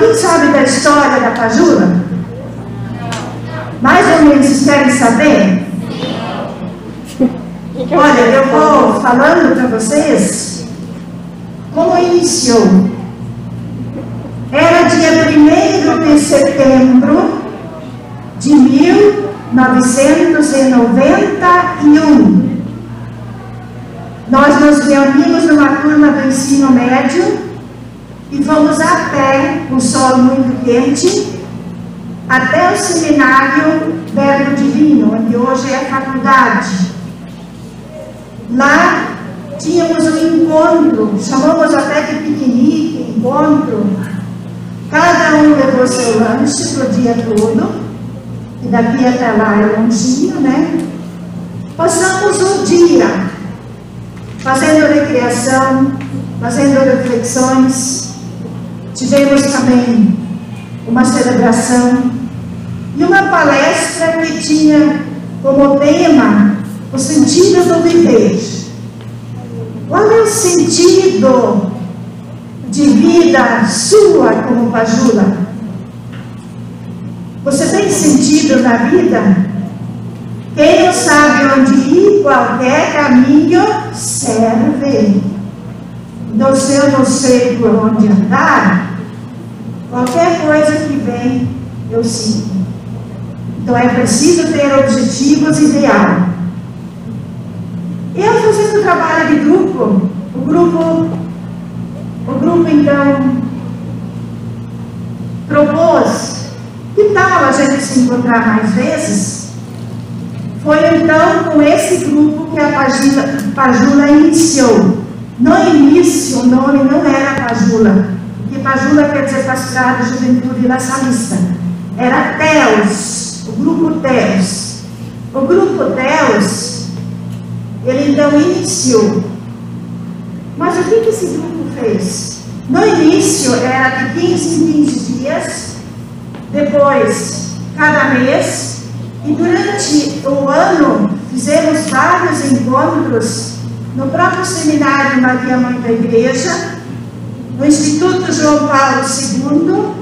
Alguém sabe da história da Pajula? Mais ou menos vocês querem saber? Olha, eu vou falando para vocês como iniciou. Era dia 1 de setembro de 1991. Nós nos reunimos numa turma do ensino médio e fomos a pé, o sol muito quente, até o seminário Verbo Divino, onde hoje é a faculdade. Lá tínhamos um encontro, chamamos até de piquenique, encontro. Cada um levou seu lanche para o dia todo, e daqui até lá é longinho, né? Passamos um dia fazendo recreação, fazendo reflexões. Tivemos também uma celebração e uma palestra que tinha como tema o sentido do viver. Qual é o sentido de vida sua como Pajula? Você tem sentido na vida? Quem não sabe onde ir, qualquer caminho serve. Então, se eu não sei por onde andar, qualquer coisa que vem, eu sigo. Então, é preciso ter objetivos ideais. Eu fazendo trabalho de grupo, o grupo, o grupo então propôs que tal a gente se encontrar mais vezes? Foi então com esse grupo que a Pajula, Pajula iniciou. No início o nome não era Pajula, porque Pajula quer dizer Pastorado Juventude La Salista. Era Teos, o grupo Teos. O grupo Teos ele então iniciou. Mas o que, que esse grupo fez? No início era de 15 em 15 dias, depois cada mês, e durante o ano fizemos vários encontros no próprio seminário Maria Mãe da Igreja, no Instituto João Paulo II,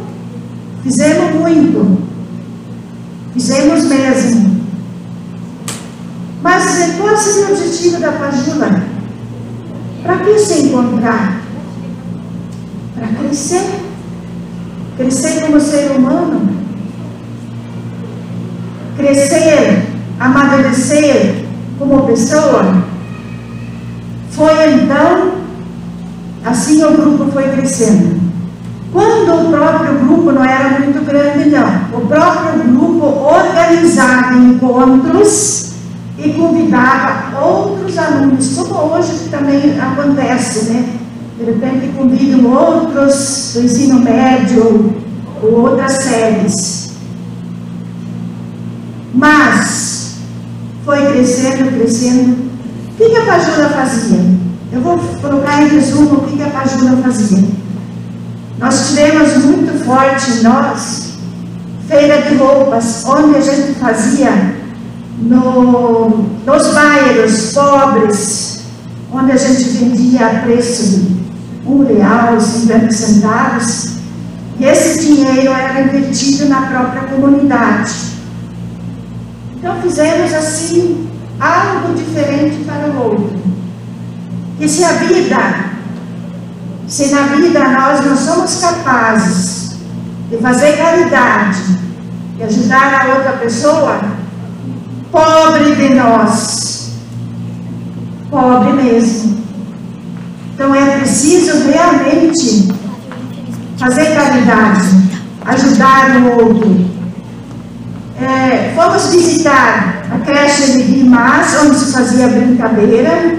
fizemos muito, fizemos mesmo. Mas qual seria o objetivo da Pajula? Para que se encontrar? Para crescer. Crescer como ser humano. Crescer, amadurecer como pessoa. Foi então, assim o grupo foi crescendo. Quando o próprio grupo não era muito grande, não. O próprio grupo organizava encontros e convidava outros alunos, como hoje também acontece, né? De repente convidam outros do ensino médio ou outras séries. Mas foi crescendo, crescendo. O que, a Pajula fazia? Eu vou colocar em resumo o que a Pajula fazia. Nós tivemos muito forte em nós feira de roupas, onde a gente fazia no, nos bairros pobres, onde a gente vendia a preço de um real, 50 centavos, e esse dinheiro era invertido na própria comunidade. Então fizemos assim algo diferente para o outro. E se a vida, se na vida nós não somos capazes de fazer caridade e ajudar a outra pessoa, Pobre de nós. Pobre mesmo. Então é preciso realmente fazer caridade, ajudar o outro. É, fomos visitar a creche de Guimás, onde se fazia brincadeira.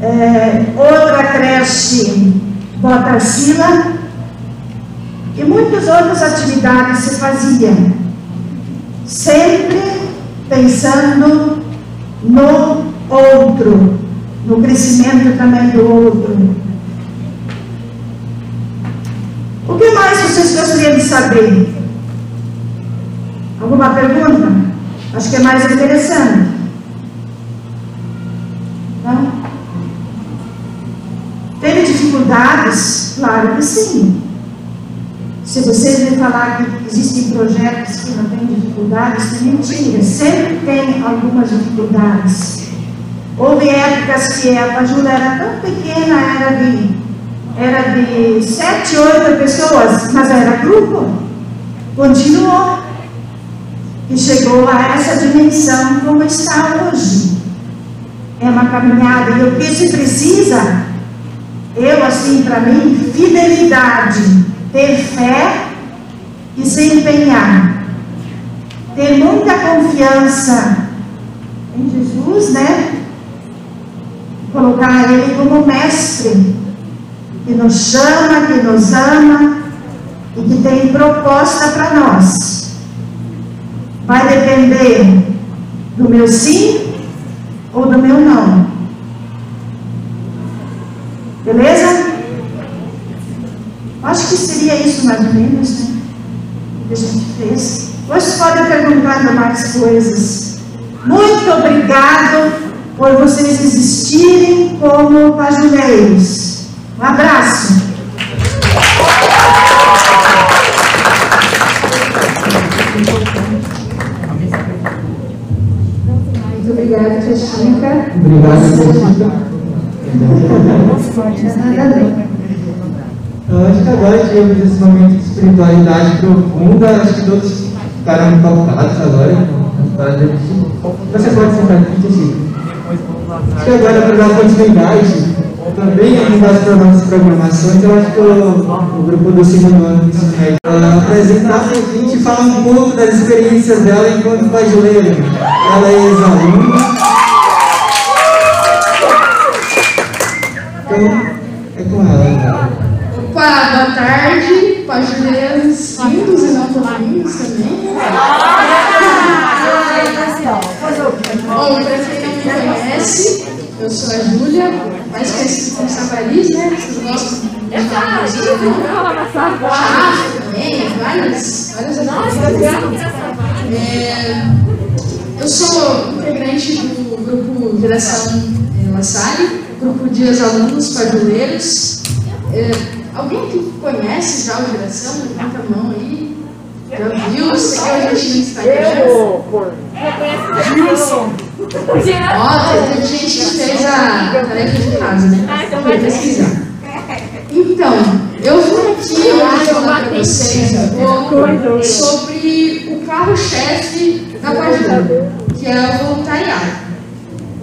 É, outra creche, Botacila. E muitas outras atividades se faziam sempre pensando no outro, no crescimento também do outro. O que mais vocês gostariam de saber? Alguma pergunta? Acho que é mais interessante. Não? Teve dificuldades? Claro que sim. Se vocês me falar que existem projetos que não têm dificuldades, é mentira. Sempre tem algumas dificuldades. Houve épocas que a Pajula era tão pequena, era de, era de sete, oito pessoas, mas era grupo. Continuou. E chegou a essa dimensão como está hoje. É uma caminhada. E o que se precisa, eu assim, para mim, fidelidade, ter fé e se empenhar. Ter muita confiança em Jesus, né? colocar Ele como mestre, que nos chama, que nos ama e que tem proposta para nós. Vai depender do meu sim ou do meu não. Beleza? Acho que seria isso mais ou menos, né? Que a gente fez. Hoje podem perguntar mais coisas. Muito obrigado por vocês existirem como pajuleiros. Um abraço. Obrigado, Chica. Eu acho que agora tivemos esse momento de espiritualidade profunda, acho que todos ficaram tocados agora. Você pode sentar aqui, Chica. Acho que agora, para dar continuidade, também aqui das nossas programações, eu acho que o, o grupo do segundo ano apresentar para a gente falar um pouco das experiências dela enquanto pajuleira. Ela é ex-aluna. É com ela. Né? Opa, boa tarde, pajuleiros lindos e não tão lindos também. Bom, para quem não me conhece, eu sou a Júlia, mais conhecida como Savariz, né? Vocês gostam de falar Chave também, várias, várias é, Eu sou integrante do grupo Geração é, La Salle, grupo de ex-alunos pajuleiros. É, alguém que conhece já o Geração? Levanta a mão aí. Já viu? Seguiu a gente no Instagram? Gilson. Ó, tem gente fez a tarefa de casa, né? Ah, então vai pesquisar. Então, eu vim aqui hoje falar para vocês um pouco sobre o carro-chefe da Pajula, que é o voluntariado.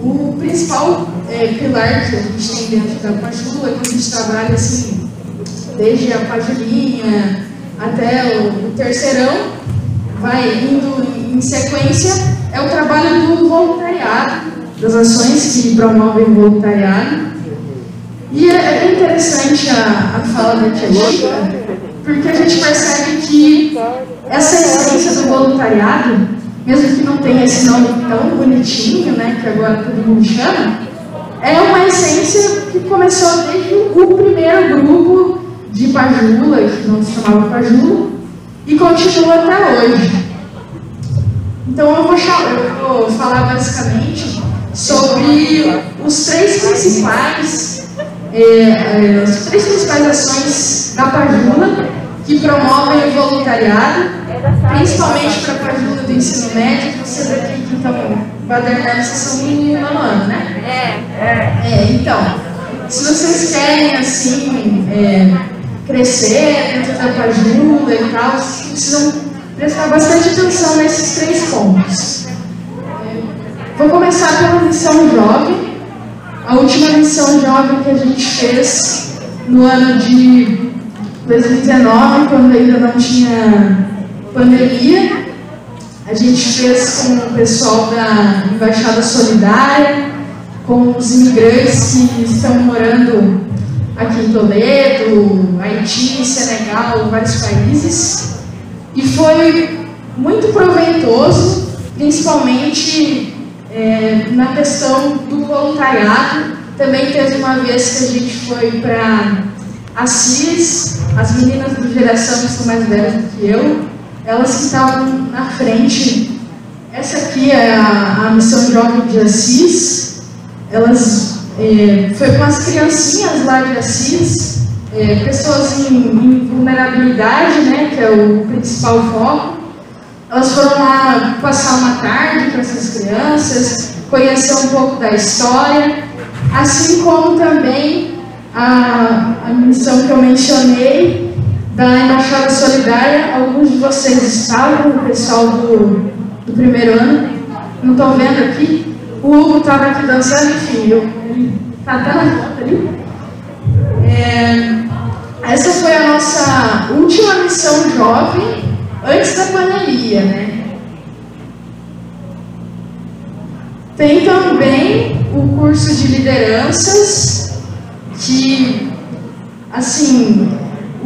O principal é, pilar que a gente tem dentro da Pajula, que a gente trabalha assim, desde a pajulinha, até o, o terceirão, vai indo em sequência, é o trabalho do voluntariado, das ações que promovem o voluntariado. E é, é interessante a, a fala da tia Chica, porque a gente percebe que essa essência do voluntariado, mesmo que não tenha esse nome tão bonitinho, né, que agora todo mundo chama, é uma essência que começou desde o primeiro grupo de Pajula, que não se chamava Pajula, e continua até hoje. Então eu vou, eu vou falar basicamente sobre os três principais, é, é, as três principais ações da Pajula que promovem o voluntariado, principalmente para a Pajula do ensino médio, que vocês aqui que badernando, vocês são no nono ano, né? É. é. é então, se vocês querem assim, é, crescer dentro da Pajula e tal, precisam prestar bastante atenção nesses três pontos. Vou começar pela missão jovem. A última missão jovem que a gente fez no ano de 2019, quando ainda não tinha pandemia, a gente fez com o pessoal da Embaixada Solidária, com os imigrantes que estão morando aqui em Toledo, Haiti, Senegal, vários países. E foi muito proveitoso, principalmente é, na questão do voluntariado. Também teve uma vez que a gente foi para Assis, as meninas do geração que são mais velhas do que eu, elas que estavam na frente. Essa aqui é a, a missão jovem de Assis. Elas é, foi com as criancinhas lá de Assis, é, pessoas em, em, vulnerabilidade, né, que é o principal foco. Elas foram lá passar uma tarde com essas crianças, conhecer um pouco da história, assim como também a, a missão que eu mencionei da Embaixada Solidária. Alguns de vocês estavam, o pessoal do, do primeiro ano, não estão vendo aqui. O Hugo estava aqui dançando, enfim, eu, ele está até na foto ali. É, essa foi a nossa última missão jovem antes da pandemia, né? Tem também o curso de lideranças, que, assim,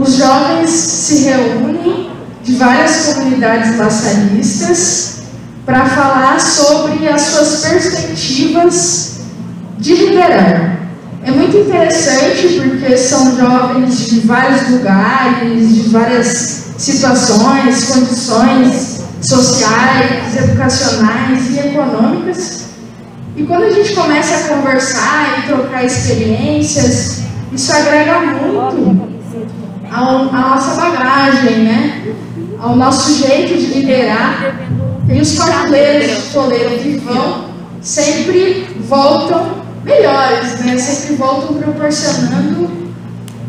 os jovens se reúnem de várias comunidades laçalistas para falar sobre as suas perspectivas de liderar. É muito interessante porque são jovens de vários lugares, de várias situações, condições sociais, educacionais e econômicas. E quando a gente começa a conversar e trocar experiências, isso agrega muito ao, à nossa bagagem, né? ao nosso jeito de liderar. E os parleiros de Toledo que vão sempre voltam melhores, né? sempre voltam proporcionando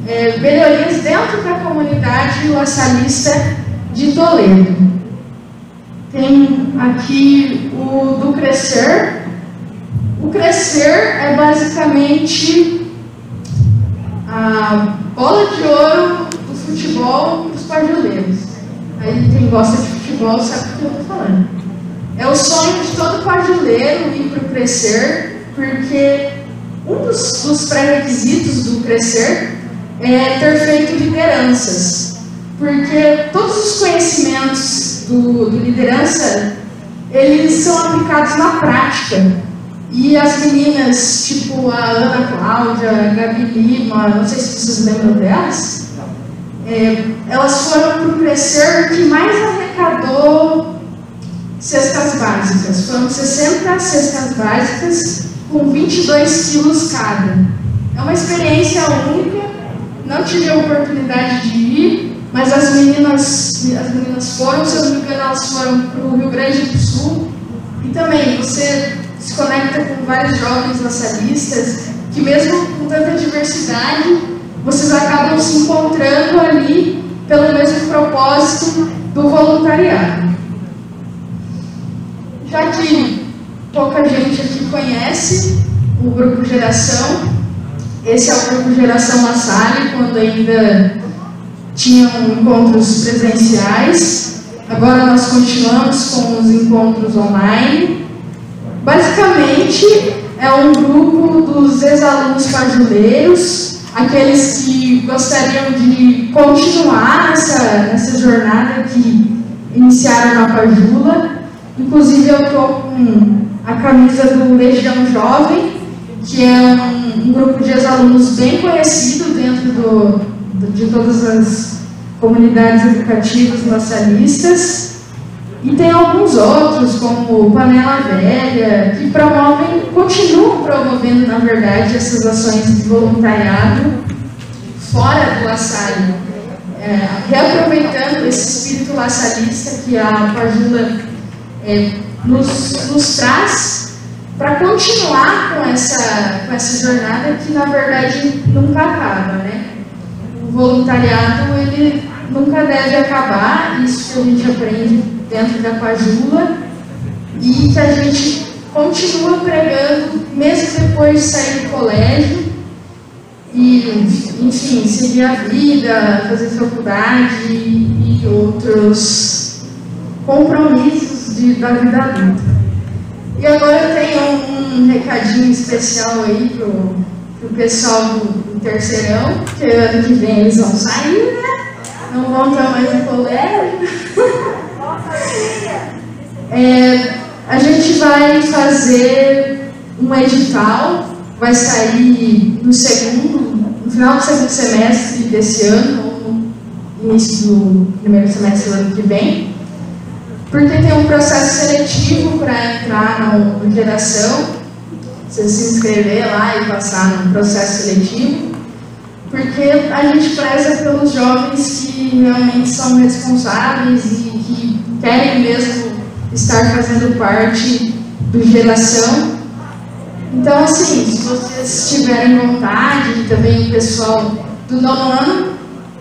é, melhorias dentro da comunidade laçalista de Toledo. Tem aqui o do Crescer. O Crescer é basicamente a bola de ouro do futebol dos pajuleiros. Aí quem gosta de futebol sabe o que eu estou falando. É o sonho de todo pajuleiro ir para o Crescer, porque um dos, dos pré-requisitos do Crescer é ter feito lideranças. Porque todos os conhecimentos do, do liderança, eles são aplicados na prática. E as meninas, tipo a Ana Cláudia, a Gabi Lima, não sei se vocês lembram delas, é, elas foram para o Crescer que mais arrecadou cestas básicas. Foram 60 cestas básicas com 22 quilos cada. É uma experiência única, não tive a oportunidade de ir, mas as meninas, as meninas foram, se eu não me engano, elas foram para o Rio Grande do Sul. E também você se conecta com vários jovens nacionalistas, que mesmo com tanta diversidade, vocês acabam se encontrando ali pelo mesmo propósito do voluntariado. Já que pouca gente aqui conhece o Grupo Geração, esse é o Grupo Geração La quando ainda tinham encontros presenciais. Agora nós continuamos com os encontros online. Basicamente, é um grupo dos ex-alunos pajuleiros, aqueles que gostariam de continuar nessa, nessa jornada que iniciaram na Pajula. Inclusive, eu estou com a camisa do Legião Jovem, que é um, um grupo de ex-alunos bem conhecido dentro do, do, de todas as comunidades educativas nacionalistas. E tem alguns outros, como Panela Velha, que promovem, continuam promovendo, na verdade, essas ações de voluntariado fora do laçario. É, reaproveitando esse espírito laçalista que a Pajula é, nos, nos traz para continuar com essa, com essa jornada que, na verdade, nunca acaba, né? O voluntariado, ele nunca deve acabar, isso que a gente aprende dentro da Pajula e que a gente continua pregando mesmo depois de sair do colégio e, enfim, seguir a vida, fazer faculdade e outros compromissos de, da vida adulta. E agora eu tenho um, recadinho especial aí pro, pro pessoal do, do terceirão, que ano que vem eles vão sair, né? Não vão estar mais no colégio. É, a gente vai fazer um edital, vai sair no segundo, no final do segundo semestre desse ano, ou no início do primeiro semestre do ano que vem, porque tem um processo seletivo para entrar no Geração, você se inscrever lá e passar no processo seletivo. porque a gente preza pelos jovens que realmente são responsáveis e que querem mesmo estar fazendo parte do geração. Então, assim, se vocês tiverem vontade, também o pessoal do nono ano,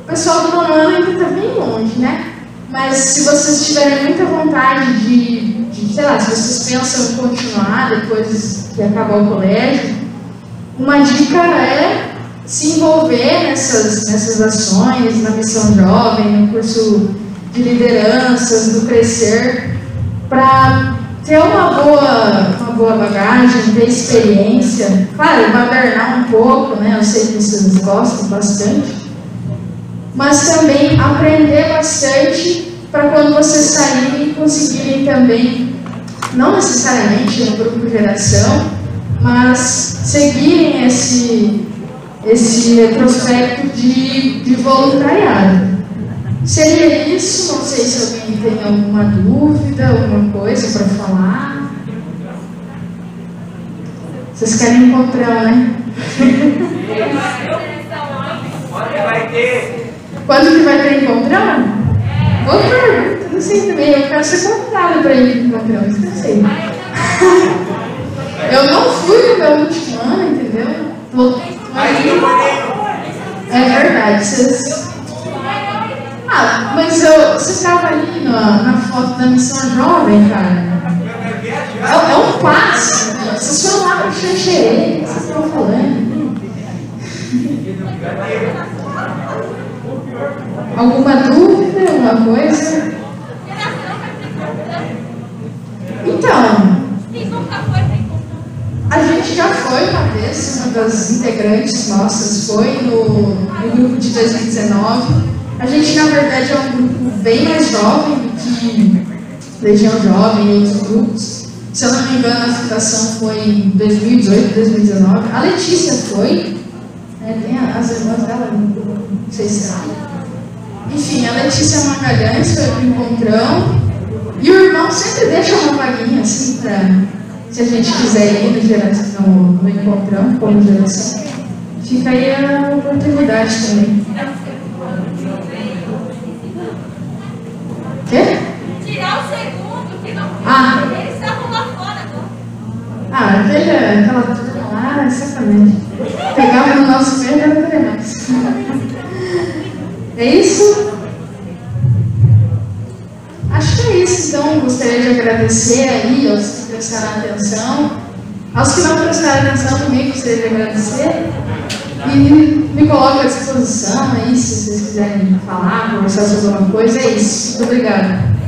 o pessoal do nono ano ainda está bem longe, né? Mas se vocês tiverem muita vontade de, de, sei lá, se vocês pensam em continuar depois que acabar o colégio, uma dica é se envolver nessas, nessas ações, na missão jovem, no curso de lideranças, no crescer, para ter uma boa, uma boa bagagem, ter experiência, claro, badernar um pouco, né? Eu sei que vocês gostam bastante, mas também aprender bastante para quando vocês saírem conseguirem também, não necessariamente no grupo de geração, mas seguirem esse, esse retrospecto de, de voluntariado. Seria isso? Não sei se alguém tem alguma dúvida, alguma coisa para falar. Vocês querem encontrar, né? Quando que vai ter encontrão? Boa pergunta, não sei também. Eu quero ser convidada para ir encontrão, isso não sei. Eu não fui no meu último ano, entendeu? É verdade, vocês mas eu, você estava ali na, na foto da missão jovem, cara. É, é um passo. Vocês foram lá para Xanxerê, vocês estão falando. Alguma dúvida, alguma coisa? Então, a gente já foi uma vez, uma das integrantes nossas foi no, no grupo de 2019. A gente, na verdade, é um grupo bem mais jovem do que Legião Jovem e outros grupos. Se eu não me engano, a fundação foi em 2018, 2019. A Letícia foi. Né, tem as irmãs dela, não sei se sabe. Enfim, a Letícia Magalhães foi para o encontrão. E o irmão sempre deixa uma vaguinha assim para se a gente quiser ir no, geração, no encontrão como geração. Fica aí a oportunidade também. Quê? Tirar o segundo, que não Ah. eles estavam lá fora. Ah, aquele, aquela turma lá, exatamente. Pegava no nosso meio e não queria mais. É isso? Acho que é isso, então. Gostaria de agradecer aí aos que prestaram atenção. Aos que não prestaram atenção também gostaria de agradecer. E me coloco à disposição aí, se vocês quiserem falar, conversar sobre alguma coisa, é isso. Muito obrigada.